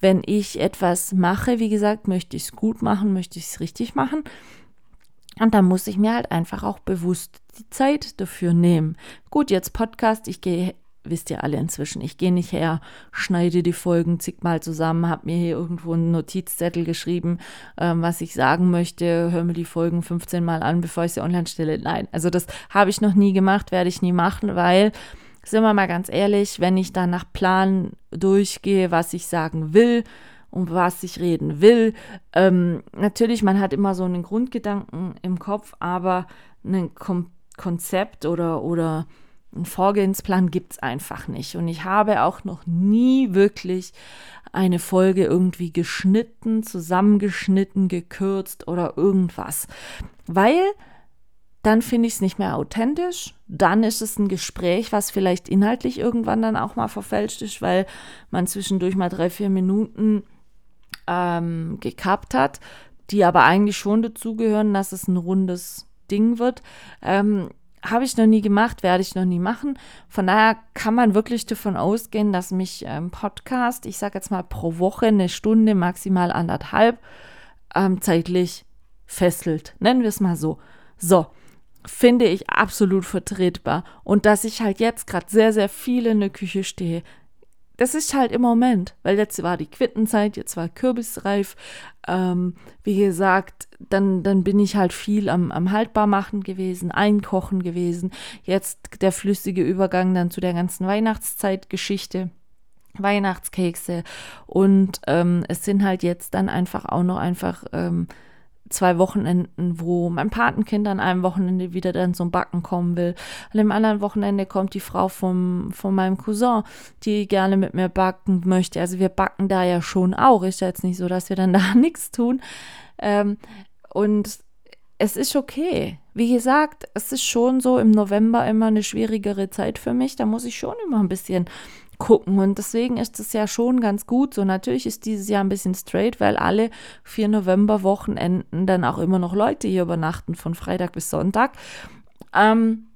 wenn ich etwas mache, wie gesagt, möchte ich es gut machen, möchte ich es richtig machen Und dann muss ich mir halt einfach auch bewusst die Zeit dafür nehmen. Gut, jetzt Podcast, ich gehe, wisst ihr alle inzwischen, ich gehe nicht her, schneide die Folgen zigmal zusammen, habe mir hier irgendwo einen Notizzettel geschrieben, ähm, was ich sagen möchte, höre mir die Folgen 15 Mal an, bevor ich sie online stelle. Nein, also das habe ich noch nie gemacht, werde ich nie machen, weil sind wir mal ganz ehrlich, wenn ich dann nach Plan durchgehe, was ich sagen will, um was ich reden will. Ähm, natürlich, man hat immer so einen Grundgedanken im Kopf, aber ein Kom Konzept oder, oder ein Vorgehensplan gibt es einfach nicht. Und ich habe auch noch nie wirklich eine Folge irgendwie geschnitten, zusammengeschnitten, gekürzt oder irgendwas. Weil dann finde ich es nicht mehr authentisch. Dann ist es ein Gespräch, was vielleicht inhaltlich irgendwann dann auch mal verfälscht ist, weil man zwischendurch mal drei, vier Minuten ähm, gekappt hat, die aber eigentlich schon dazugehören, dass es ein rundes Ding wird. Ähm, habe ich noch nie gemacht, werde ich noch nie machen. Von daher kann man wirklich davon ausgehen, dass mich ähm, Podcast, ich sage jetzt mal pro Woche eine Stunde, maximal anderthalb, ähm, zeitlich fesselt. Nennen wir es mal so. So, finde ich absolut vertretbar. Und dass ich halt jetzt gerade sehr, sehr viel in der Küche stehe, das ist halt im Moment, weil jetzt war die Quittenzeit, jetzt war Kürbisreif. Ähm, wie gesagt, dann, dann bin ich halt viel am, am Haltbarmachen gewesen, Einkochen gewesen. Jetzt der flüssige Übergang dann zu der ganzen Weihnachtszeitgeschichte. Weihnachtskekse und ähm, es sind halt jetzt dann einfach auch noch einfach ähm, zwei Wochenenden, wo mein Patenkind an einem Wochenende wieder dann zum Backen kommen will. An dem anderen Wochenende kommt die Frau vom, von meinem Cousin, die gerne mit mir backen möchte. Also wir backen da ja schon auch. Ist ja jetzt nicht so, dass wir dann da nichts tun. Ähm, und es ist okay. Wie gesagt, es ist schon so im November immer eine schwierigere Zeit für mich. Da muss ich schon immer ein bisschen gucken. Und deswegen ist es ja schon ganz gut. So, natürlich ist dieses Jahr ein bisschen straight, weil alle vier November-Wochenenden dann auch immer noch Leute hier übernachten, von Freitag bis Sonntag. Ähm,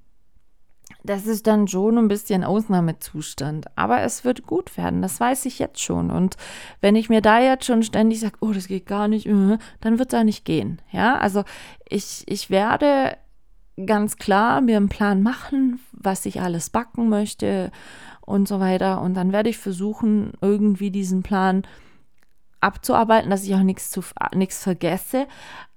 das ist dann schon ein bisschen Ausnahmezustand. Aber es wird gut werden, das weiß ich jetzt schon. Und wenn ich mir da jetzt schon ständig sage, oh, das geht gar nicht, äh, dann wird es auch nicht gehen. Ja, also ich, ich werde ganz klar mir einen Plan machen, was ich alles backen möchte, und so weiter. Und dann werde ich versuchen, irgendwie diesen Plan abzuarbeiten, dass ich auch nichts zu nichts vergesse.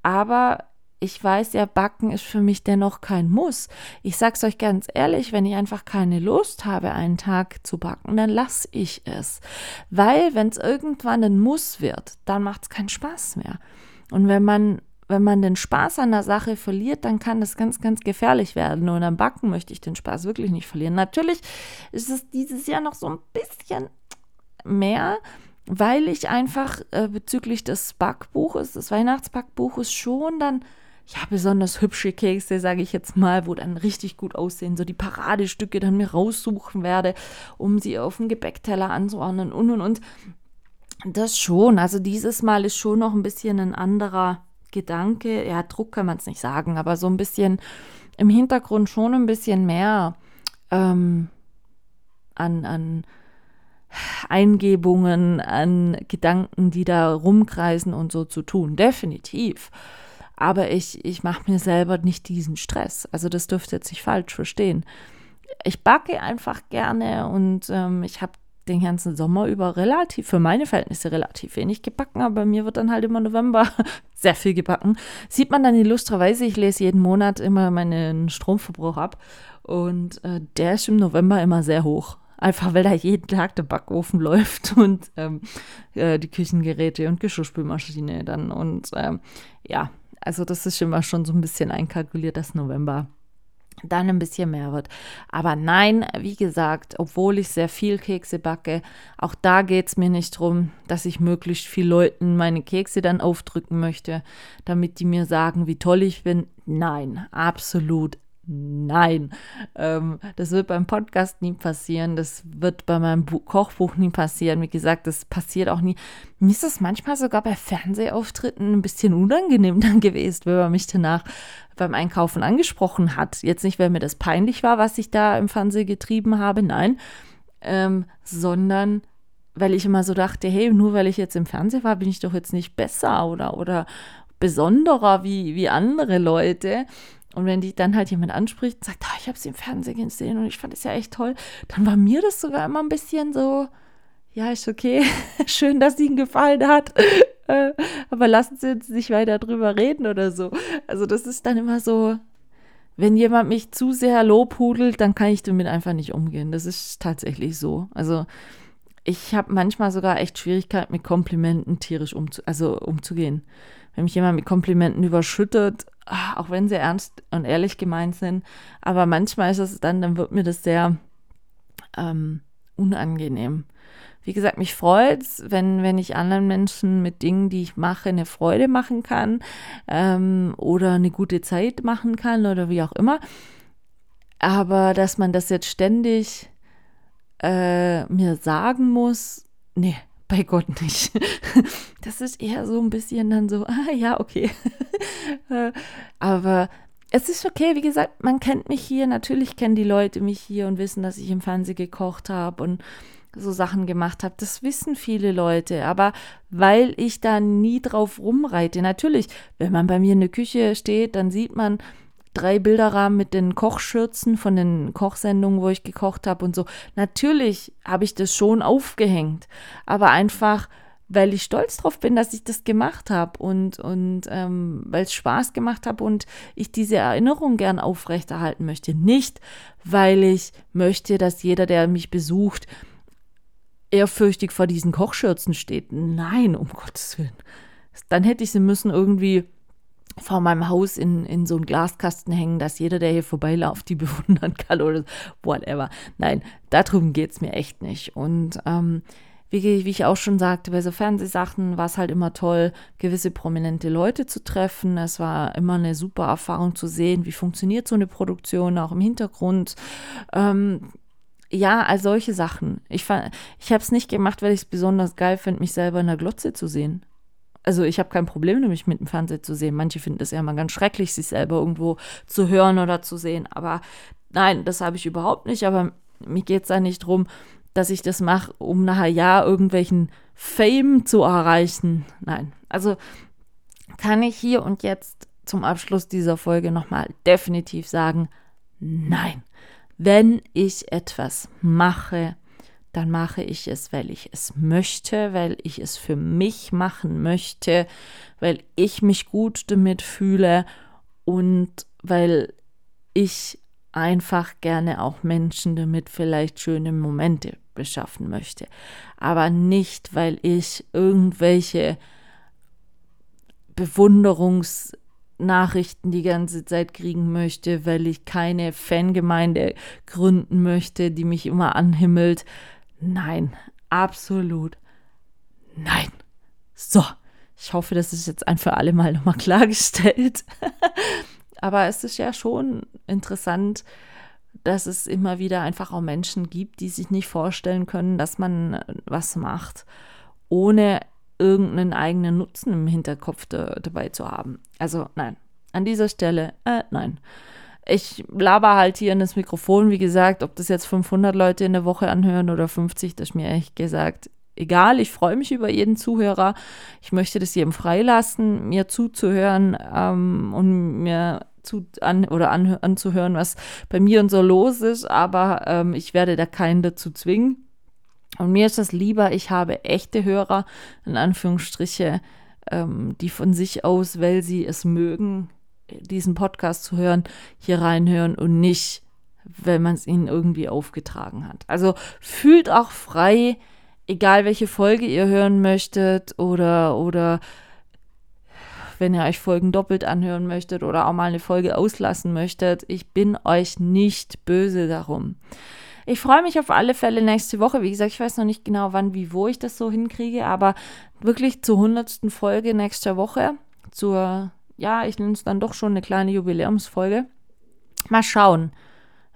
Aber ich weiß ja, Backen ist für mich dennoch kein Muss. Ich sag's euch ganz ehrlich, wenn ich einfach keine Lust habe, einen Tag zu backen, dann lasse ich es. Weil, wenn es irgendwann ein Muss wird, dann macht es keinen Spaß mehr. Und wenn man wenn man den Spaß an der Sache verliert, dann kann das ganz, ganz gefährlich werden. Und am Backen möchte ich den Spaß wirklich nicht verlieren. Natürlich ist es dieses Jahr noch so ein bisschen mehr, weil ich einfach äh, bezüglich des Backbuches, des Weihnachtsbackbuches schon dann ja, besonders hübsche Kekse, sage ich jetzt mal, wo dann richtig gut aussehen, so die Paradestücke dann mir raussuchen werde, um sie auf den Gebäckteller anzuordnen und und und. Das schon. Also dieses Mal ist schon noch ein bisschen ein anderer Gedanke, ja, Druck kann man es nicht sagen, aber so ein bisschen im Hintergrund schon ein bisschen mehr ähm, an, an Eingebungen, an Gedanken, die da rumkreisen und so zu tun. Definitiv. Aber ich, ich mache mir selber nicht diesen Stress. Also das dürfte jetzt nicht falsch verstehen. Ich backe einfach gerne und ähm, ich habe den ganzen Sommer über relativ, für meine Verhältnisse relativ wenig gebacken, aber bei mir wird dann halt immer November sehr viel gebacken. Sieht man dann illustrerweise, ich lese jeden Monat immer meinen Stromverbrauch ab und äh, der ist im November immer sehr hoch. Einfach weil da jeden Tag der Backofen läuft und ähm, äh, die Küchengeräte und Geschirrspülmaschine dann. Und ähm, ja, also das ist immer schon so ein bisschen einkalkuliert, dass November dann ein bisschen mehr wird. Aber nein, wie gesagt, obwohl ich sehr viel Kekse backe, auch da geht es mir nicht darum, dass ich möglichst viel Leuten meine Kekse dann aufdrücken möchte, damit die mir sagen, wie toll ich bin. Nein, absolut Nein, ähm, das wird beim Podcast nie passieren. Das wird bei meinem Bu Kochbuch nie passieren. Wie gesagt, das passiert auch nie. Mir ist das manchmal sogar bei Fernsehauftritten ein bisschen unangenehm dann gewesen, wenn man mich danach beim Einkaufen angesprochen hat. Jetzt nicht, weil mir das peinlich war, was ich da im Fernsehen getrieben habe, nein, ähm, sondern weil ich immer so dachte, hey, nur weil ich jetzt im Fernsehen war, bin ich doch jetzt nicht besser oder, oder besonderer wie, wie andere Leute. Und wenn die dann halt jemand anspricht und sagt, ah, ich habe sie im Fernsehen gesehen und ich fand es ja echt toll, dann war mir das sogar immer ein bisschen so, ja, ist okay, schön, dass Ihnen gefallen hat, aber lassen Sie uns nicht weiter drüber reden oder so. Also das ist dann immer so, wenn jemand mich zu sehr lobhudelt, dann kann ich damit einfach nicht umgehen. Das ist tatsächlich so. Also ich habe manchmal sogar echt Schwierigkeiten mit Komplimenten tierisch umzu also umzugehen. Wenn mich jemand mit Komplimenten überschüttet, auch wenn sie ernst und ehrlich gemeint sind, aber manchmal ist es dann, dann wird mir das sehr ähm, unangenehm. Wie gesagt, mich freut es, wenn, wenn ich anderen Menschen mit Dingen, die ich mache, eine Freude machen kann ähm, oder eine gute Zeit machen kann oder wie auch immer. Aber dass man das jetzt ständig äh, mir sagen muss, nee, bei Gott nicht. Das ist eher so ein bisschen dann so, ah ja, okay. Äh, aber es ist okay, wie gesagt, man kennt mich hier, natürlich kennen die Leute mich hier und wissen, dass ich im Fernsehen gekocht habe und so Sachen gemacht habe. Das wissen viele Leute, aber weil ich da nie drauf rumreite. Natürlich, wenn man bei mir in der Küche steht, dann sieht man drei Bilderrahmen mit den Kochschürzen von den Kochsendungen, wo ich gekocht habe und so. Natürlich habe ich das schon aufgehängt, aber einfach weil ich stolz drauf bin, dass ich das gemacht habe und, und ähm, weil es Spaß gemacht habe und ich diese Erinnerung gern aufrechterhalten möchte. Nicht, weil ich möchte, dass jeder, der mich besucht, ehrfürchtig vor diesen Kochschürzen steht. Nein, um Gottes Willen. Dann hätte ich sie müssen irgendwie vor meinem Haus in, in so einen Glaskasten hängen, dass jeder, der hier vorbeiläuft, die bewundern kann oder whatever. Nein, darum geht es mir echt nicht. Und ähm, wie, wie, ich auch schon sagte, bei so Fernsehsachen war es halt immer toll, gewisse prominente Leute zu treffen. Es war immer eine super Erfahrung zu sehen, wie funktioniert so eine Produktion auch im Hintergrund. Ähm, ja, all solche Sachen. Ich, ich habe es nicht gemacht, weil ich es besonders geil finde, mich selber in der Glotze zu sehen. Also ich habe kein Problem nämlich mit dem Fernseher zu sehen. Manche finden es ja mal ganz schrecklich, sich selber irgendwo zu hören oder zu sehen. Aber nein, das habe ich überhaupt nicht. Aber mir geht es da nicht darum, dass ich das mache, um nachher ja irgendwelchen Fame zu erreichen. Nein. Also kann ich hier und jetzt zum Abschluss dieser Folge nochmal definitiv sagen, nein. Wenn ich etwas mache, dann mache ich es, weil ich es möchte, weil ich es für mich machen möchte, weil ich mich gut damit fühle und weil ich einfach gerne auch Menschen damit vielleicht schöne Momente beschaffen möchte. Aber nicht, weil ich irgendwelche Bewunderungs- Nachrichten die ganze Zeit kriegen möchte, weil ich keine Fangemeinde gründen möchte, die mich immer anhimmelt. Nein, absolut nein. So, ich hoffe, das ist jetzt ein für alle Mal nochmal klargestellt. Aber es ist ja schon interessant, dass es immer wieder einfach auch Menschen gibt, die sich nicht vorstellen können, dass man was macht, ohne irgendeinen eigenen Nutzen im Hinterkopf da, dabei zu haben. Also nein, an dieser Stelle, äh, nein. Ich laber halt hier in das Mikrofon, wie gesagt, ob das jetzt 500 Leute in der Woche anhören oder 50, das ist mir echt gesagt egal. Ich freue mich über jeden Zuhörer. Ich möchte das jedem freilassen, mir zuzuhören ähm, und mir zu, an, oder an, anzuhören, was bei mir und so los ist. Aber ähm, ich werde da keinen dazu zwingen. Und mir ist das lieber, ich habe echte Hörer, in Anführungsstriche, ähm, die von sich aus, weil sie es mögen, diesen Podcast zu hören, hier reinhören und nicht, weil man es ihnen irgendwie aufgetragen hat. Also fühlt auch frei, egal welche Folge ihr hören möchtet oder, oder wenn ihr euch Folgen doppelt anhören möchtet oder auch mal eine Folge auslassen möchtet. Ich bin euch nicht böse darum. Ich freue mich auf alle Fälle nächste Woche. Wie gesagt, ich weiß noch nicht genau, wann, wie, wo ich das so hinkriege, aber wirklich zur hundertsten Folge nächster Woche. Zur, ja, ich nenne es dann doch schon eine kleine Jubiläumsfolge. Mal schauen,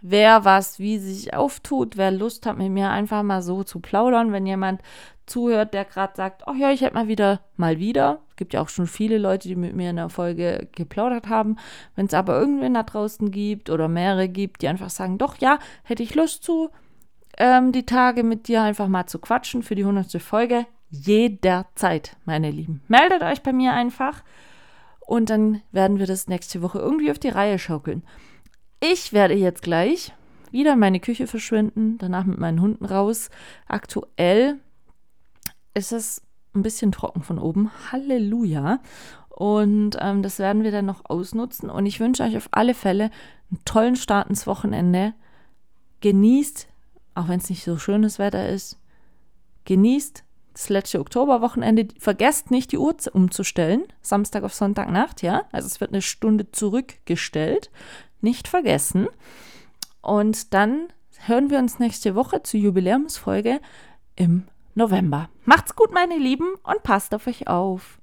wer was wie sich auftut, wer Lust hat, mit mir einfach mal so zu plaudern. Wenn jemand zuhört, der gerade sagt, oh ja, ich hätte mal wieder, mal wieder. Es gibt ja auch schon viele Leute, die mit mir in der Folge geplaudert haben. Wenn es aber irgendwen da draußen gibt oder mehrere gibt, die einfach sagen, doch ja, hätte ich Lust zu, ähm, die Tage mit dir einfach mal zu quatschen für die 100. Folge. Jederzeit, meine Lieben. Meldet euch bei mir einfach. Und dann werden wir das nächste Woche irgendwie auf die Reihe schaukeln. Ich werde jetzt gleich wieder in meine Küche verschwinden, danach mit meinen Hunden raus. Aktuell ist es ein bisschen trocken von oben. Halleluja. Und ähm, das werden wir dann noch ausnutzen. Und ich wünsche euch auf alle Fälle einen tollen Start ins Wochenende. Genießt, auch wenn es nicht so schönes Wetter ist, genießt das letzte Oktoberwochenende. Vergesst nicht, die Uhr umzustellen. Samstag auf Sonntagnacht, ja. Also es wird eine Stunde zurückgestellt. Nicht vergessen. Und dann hören wir uns nächste Woche zur Jubiläumsfolge im November. Macht's gut, meine Lieben, und passt auf euch auf.